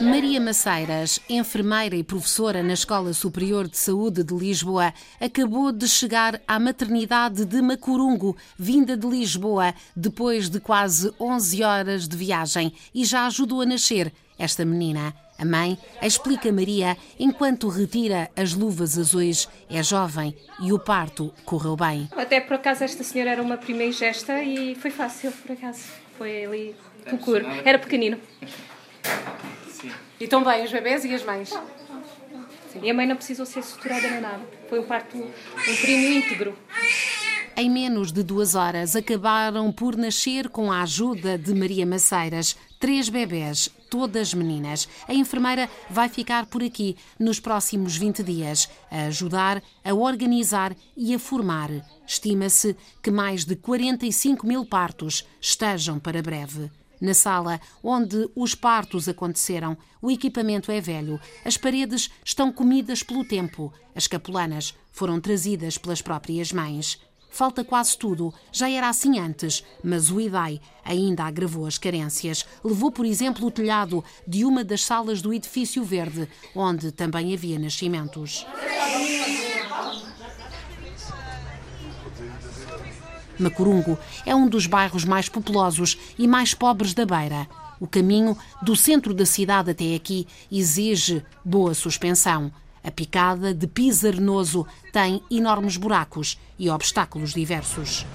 Maria Maceiras, enfermeira e professora na Escola Superior de Saúde de Lisboa, acabou de chegar à maternidade de Macurungo, vinda de Lisboa, depois de quase 11 horas de viagem, e já ajudou a nascer esta menina. A mãe explica Maria enquanto retira as luvas azuis. É jovem e o parto correu bem. Até por acaso esta senhora era uma primeira gesta e foi fácil, por acaso. Foi ali procuro. Era pequenino. Sim. E estão bem os bebés e as mães? Sim. E a mãe não precisou ser suturada nem nada. Foi um parto, um períneo íntegro. Em menos de duas horas, acabaram por nascer com a ajuda de Maria Maceiras. Três bebés, todas meninas. A enfermeira vai ficar por aqui nos próximos 20 dias, a ajudar, a organizar e a formar. Estima-se que mais de 45 mil partos estejam para breve. Na sala onde os partos aconteceram, o equipamento é velho, as paredes estão comidas pelo tempo, as capulanas foram trazidas pelas próprias mães. Falta quase tudo, já era assim antes, mas o IDAI ainda agravou as carências. Levou, por exemplo, o telhado de uma das salas do edifício verde, onde também havia nascimentos. Macurungo é um dos bairros mais populosos e mais pobres da Beira. O caminho do centro da cidade até aqui exige boa suspensão. A picada de piso arenoso tem enormes buracos e obstáculos diversos.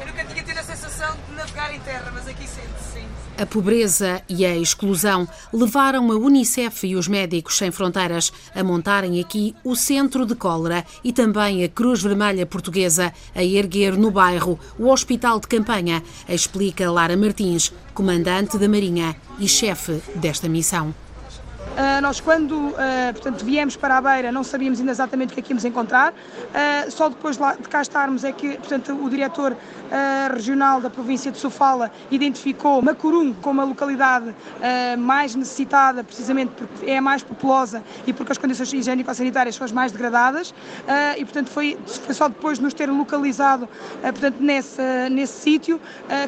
Eu nunca tinha tido a sensação de navegar em terra, mas aqui sente-se. A pobreza e a exclusão levaram a Unicef e os Médicos Sem Fronteiras a montarem aqui o Centro de Cólera e também a Cruz Vermelha Portuguesa a erguer no bairro o Hospital de Campanha, explica Lara Martins, comandante da Marinha e chefe desta missão. Uh, nós, quando uh, portanto, viemos para a Beira, não sabíamos ainda exatamente o que é que íamos encontrar. Uh, só depois de cá estarmos é que portanto, o diretor regional da província de Sofala identificou Macurum como a localidade mais necessitada, precisamente porque é a mais populosa e porque as condições higiênico-sanitárias são as mais degradadas. e, portanto, foi, foi, só depois de nos ter localizado portanto, nesse, nesse sítio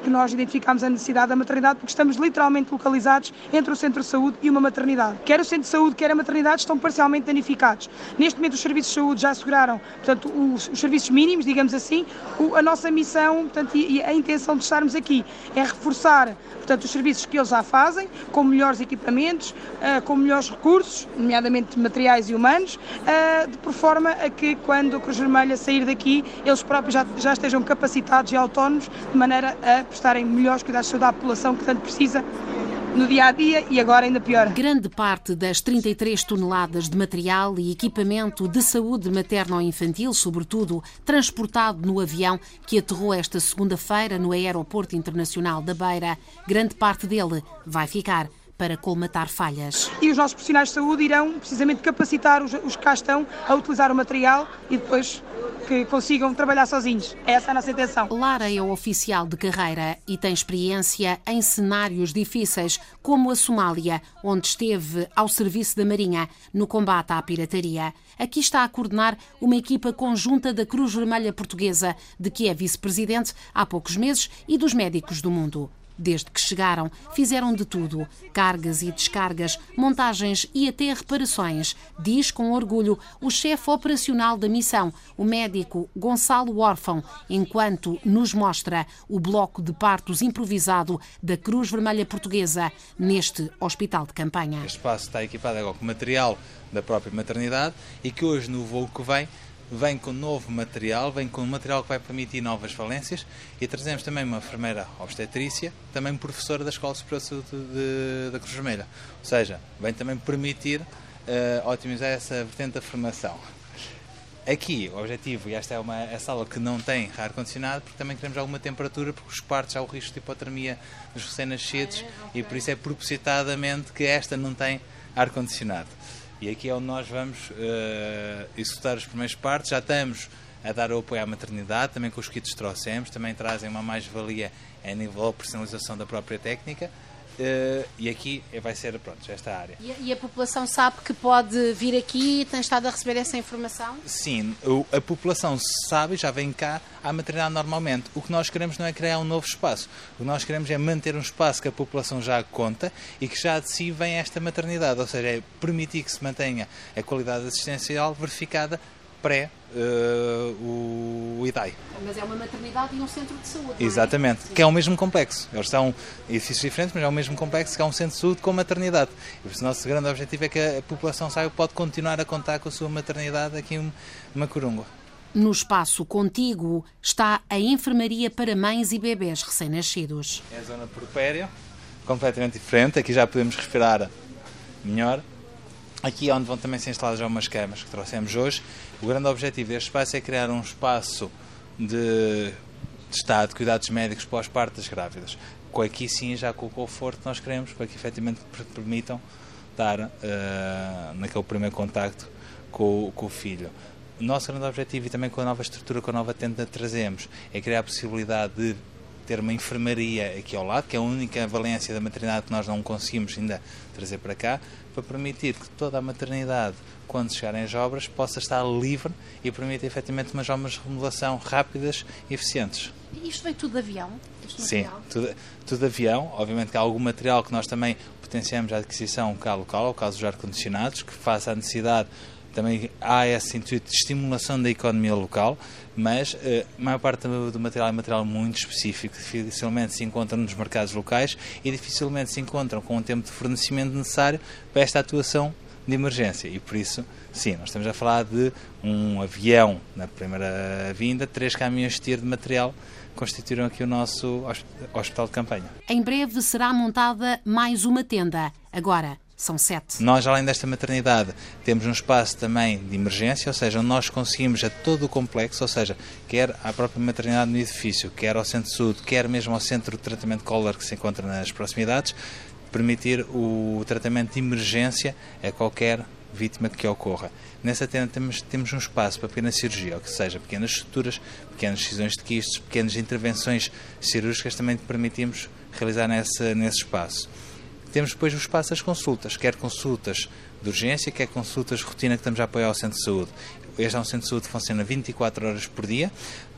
que nós identificámos a necessidade da maternidade, porque estamos literalmente localizados entre o centro de saúde e uma maternidade quer o centro de saúde, quer a maternidade, estão parcialmente danificados. Neste momento, os serviços de saúde já asseguraram portanto, os, os serviços mínimos, digamos assim. O, a nossa missão portanto, e, e, a intenção de estarmos aqui é reforçar portanto, os serviços que eles já fazem, com melhores equipamentos, uh, com melhores recursos, nomeadamente materiais e humanos, uh, de por forma a que, quando a Cruz Vermelha sair daqui, eles próprios já, já estejam capacitados e autónomos, de maneira a prestarem melhores cuidados de saúde à população que tanto precisa no dia a dia e agora ainda pior. Grande parte das 33 toneladas de material e equipamento de saúde materno-infantil, sobretudo transportado no avião que aterrou esta segunda-feira no Aeroporto Internacional da Beira, grande parte dele vai ficar para colmatar falhas. E os nossos profissionais de saúde irão precisamente capacitar os, os que cá estão a utilizar o material e depois que consigam trabalhar sozinhos. Essa é a nossa intenção. Lara é oficial de carreira e tem experiência em cenários difíceis, como a Somália, onde esteve ao serviço da Marinha no combate à pirataria. Aqui está a coordenar uma equipa conjunta da Cruz Vermelha Portuguesa, de que é vice-presidente há poucos meses, e dos médicos do mundo. Desde que chegaram, fizeram de tudo: cargas e descargas, montagens e até reparações, diz com orgulho o chefe operacional da missão, o médico Gonçalo Órfão, enquanto nos mostra o bloco de partos improvisado da Cruz Vermelha Portuguesa neste hospital de campanha. Este espaço está equipado agora com material da própria maternidade e que hoje, no voo que vem, vem com novo material, vem com material que vai permitir novas valências e trazemos também uma enfermeira obstetrícia, também professora da Escola Superior de Saúde de, da Cruz Vermelha. Ou seja, vem também permitir uh, otimizar essa vertente da formação. Aqui, o objetivo, e esta é uma é sala que não tem ar-condicionado, porque também queremos alguma temperatura, porque os quartos há o risco de hipotermia dos recém-nascidos e por isso é propositadamente que esta não tem ar-condicionado. E aqui é onde nós vamos uh, executar os primeiros partes. Já estamos a dar o apoio à maternidade, também com os kits trouxemos, também trazem uma mais-valia a nível da personalização da própria técnica. Uh, e aqui vai ser, pronto, esta área. E a, e a, população sabe que pode vir aqui, tem estado a receber essa informação? Sim, o, a população sabe, já vem cá à maternidade normalmente. O que nós queremos não é criar um novo espaço. O que nós queremos é manter um espaço que a população já conta e que já de si vem esta maternidade, ou seja, é permitir que se mantenha a qualidade assistencial verificada pré uh, o IDAI. Mas é uma maternidade e um centro de saúde. É? Exatamente, é? que é o mesmo complexo. Eles são edifícios diferentes, mas é o mesmo complexo que é um centro de saúde com maternidade. E o nosso grande objetivo é que a população saiba pode continuar a contar com a sua maternidade aqui em Macurunga. No espaço contíguo está a enfermaria para mães e bebés recém-nascidos. É a zona propéria, completamente diferente. Aqui já podemos respirar melhor. Aqui é onde vão também ser instaladas algumas camas que trouxemos hoje. O grande objetivo deste espaço é criar um espaço de, de estado de cuidados médicos pós-parto das grávidas. Com aqui sim, já com o conforto que nós queremos, para que efetivamente permitam estar uh, naquele primeiro contacto com, com o filho. O nosso grande objetivo e também com a nova estrutura, com a nova tenda trazemos, é criar a possibilidade de ter uma enfermaria aqui ao lado, que é a única valência da maternidade que nós não conseguimos ainda trazer para cá, para permitir que toda a maternidade, quando chegarem as obras, possa estar livre e permitir efetivamente umas obras de remodelação rápidas e eficientes. Isto veio tudo de avião? Sim, tudo, tudo de avião. Obviamente que há algum material que nós também potenciamos a adquisição cá local, ao caso dos ar-condicionados, que faça a necessidade também há esse intuito de estimulação da economia local, mas uh, a maior parte do material é material muito específico, dificilmente se encontra nos mercados locais e dificilmente se encontram com o tempo de fornecimento necessário para esta atuação de emergência. E por isso, sim, nós estamos a falar de um avião na primeira vinda, três caminhões de tiro de material constituíram aqui o nosso hospital de campanha. Em breve será montada mais uma tenda. Agora, são sete. Nós, além desta maternidade, temos um espaço também de emergência, ou seja, nós conseguimos a todo o complexo, ou seja, quer à própria maternidade no edifício, quer ao centro saúde, quer mesmo ao centro de tratamento de cólera que se encontra nas proximidades, permitir o tratamento de emergência a qualquer vítima que ocorra. Nessa tenda temos, temos um espaço para pequena cirurgia, ou que seja, pequenas estruturas, pequenas decisões de quistes, pequenas intervenções cirúrgicas também permitimos realizar nesse, nesse espaço. Temos depois o espaço das consultas, quer consultas de urgência, quer consultas de rotina que estamos a apoiar ao centro de saúde. Este é um centro de saúde que funciona 24 horas por dia,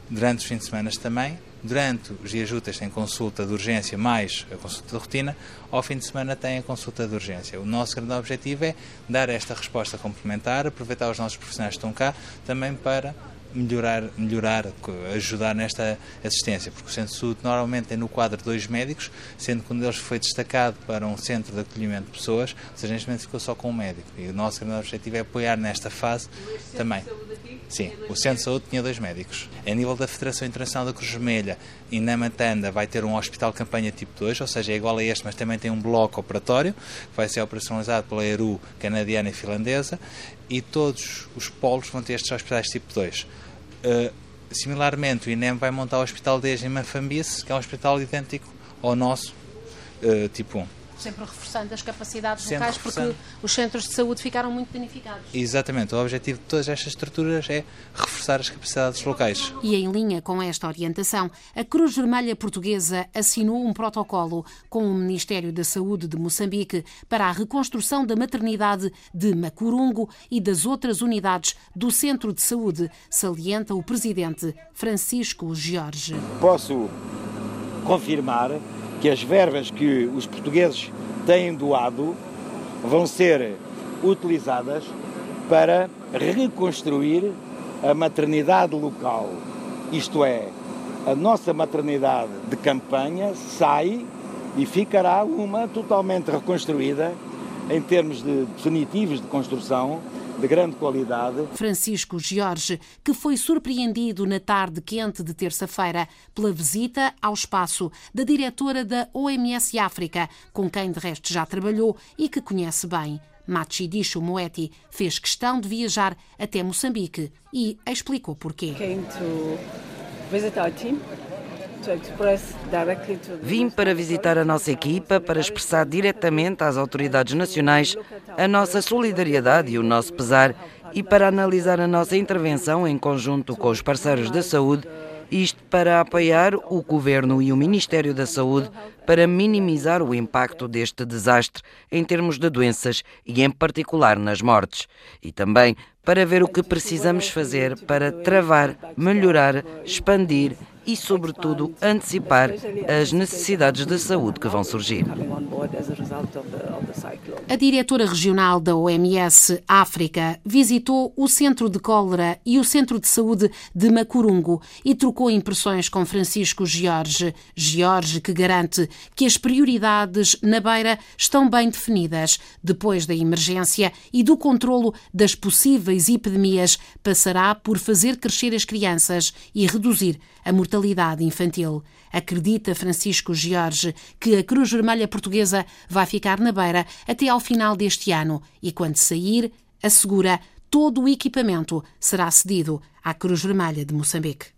durante os fins de semana também. Durante os dias úteis tem consulta de urgência mais a consulta de rotina, ao fim de semana tem a consulta de urgência. O nosso grande objetivo é dar esta resposta complementar, aproveitar os nossos profissionais que estão cá também para melhorar, melhorar, ajudar nesta assistência, porque o centro de saúde normalmente tem no quadro dois médicos, sendo que um deles foi destacado para um centro de acolhimento de pessoas, ou seja, neste momento ficou só com um médico. E o nosso grande objetivo é apoiar nesta fase também. Sim, o centro de saúde tinha dois médicos. A nível da Federação Internacional da Cruz Vermelha e na Matanda vai ter um hospital campanha tipo 2, ou seja, é igual a este, mas também tem um bloco operatório, que vai ser operacionalizado pela ERU canadiana e finlandesa, e todos os polos vão ter estes hospitais tipo 2. Uh, similarmente, o INEM vai montar o Hospital de em Mafambice, que é um hospital idêntico ao nosso, uh, tipo 1 sempre reforçando as capacidades sempre locais, porque os centros de saúde ficaram muito danificados. Exatamente, o objetivo de todas estas estruturas é reforçar as capacidades locais. E em linha com esta orientação, a Cruz Vermelha Portuguesa assinou um protocolo com o Ministério da Saúde de Moçambique para a reconstrução da maternidade de Macurungo e das outras unidades do Centro de Saúde, salienta o presidente Francisco Jorge. Posso confirmar que as verbas que os portugueses têm doado vão ser utilizadas para reconstruir a maternidade local. Isto é, a nossa maternidade de campanha sai e ficará uma totalmente reconstruída em termos de definitivos de construção de grande qualidade. Francisco Jorge, que foi surpreendido na tarde quente de terça-feira pela visita ao espaço da diretora da OMS África, com quem de resto já trabalhou e que conhece bem. Machidisho Moeti fez questão de viajar até Moçambique e explicou porquê. Came to visit our team Vim para visitar a nossa equipa para expressar diretamente às autoridades nacionais a nossa solidariedade e o nosso pesar e para analisar a nossa intervenção em conjunto com os parceiros da saúde Isto para apoiar o Governo e o Ministério da Saúde para minimizar o impacto deste desastre em termos de doenças e, em particular, nas mortes. E também para ver o que precisamos fazer para travar, melhorar, expandir e, sobretudo, antecipar as necessidades de saúde que vão surgir. A diretora regional da OMS África visitou o Centro de Cólera e o Centro de Saúde de Macurungo e trocou impressões com Francisco Jorge. Jorge que garante que as prioridades na beira estão bem definidas. Depois da emergência e do controlo das possíveis epidemias, passará por fazer crescer as crianças e reduzir a mortalidade infantil. Acredita Francisco Jorge que a Cruz Vermelha Portuguesa vai ficar na beira até ao final deste ano e, quando sair, assegura todo o equipamento será cedido à Cruz Vermelha de Moçambique.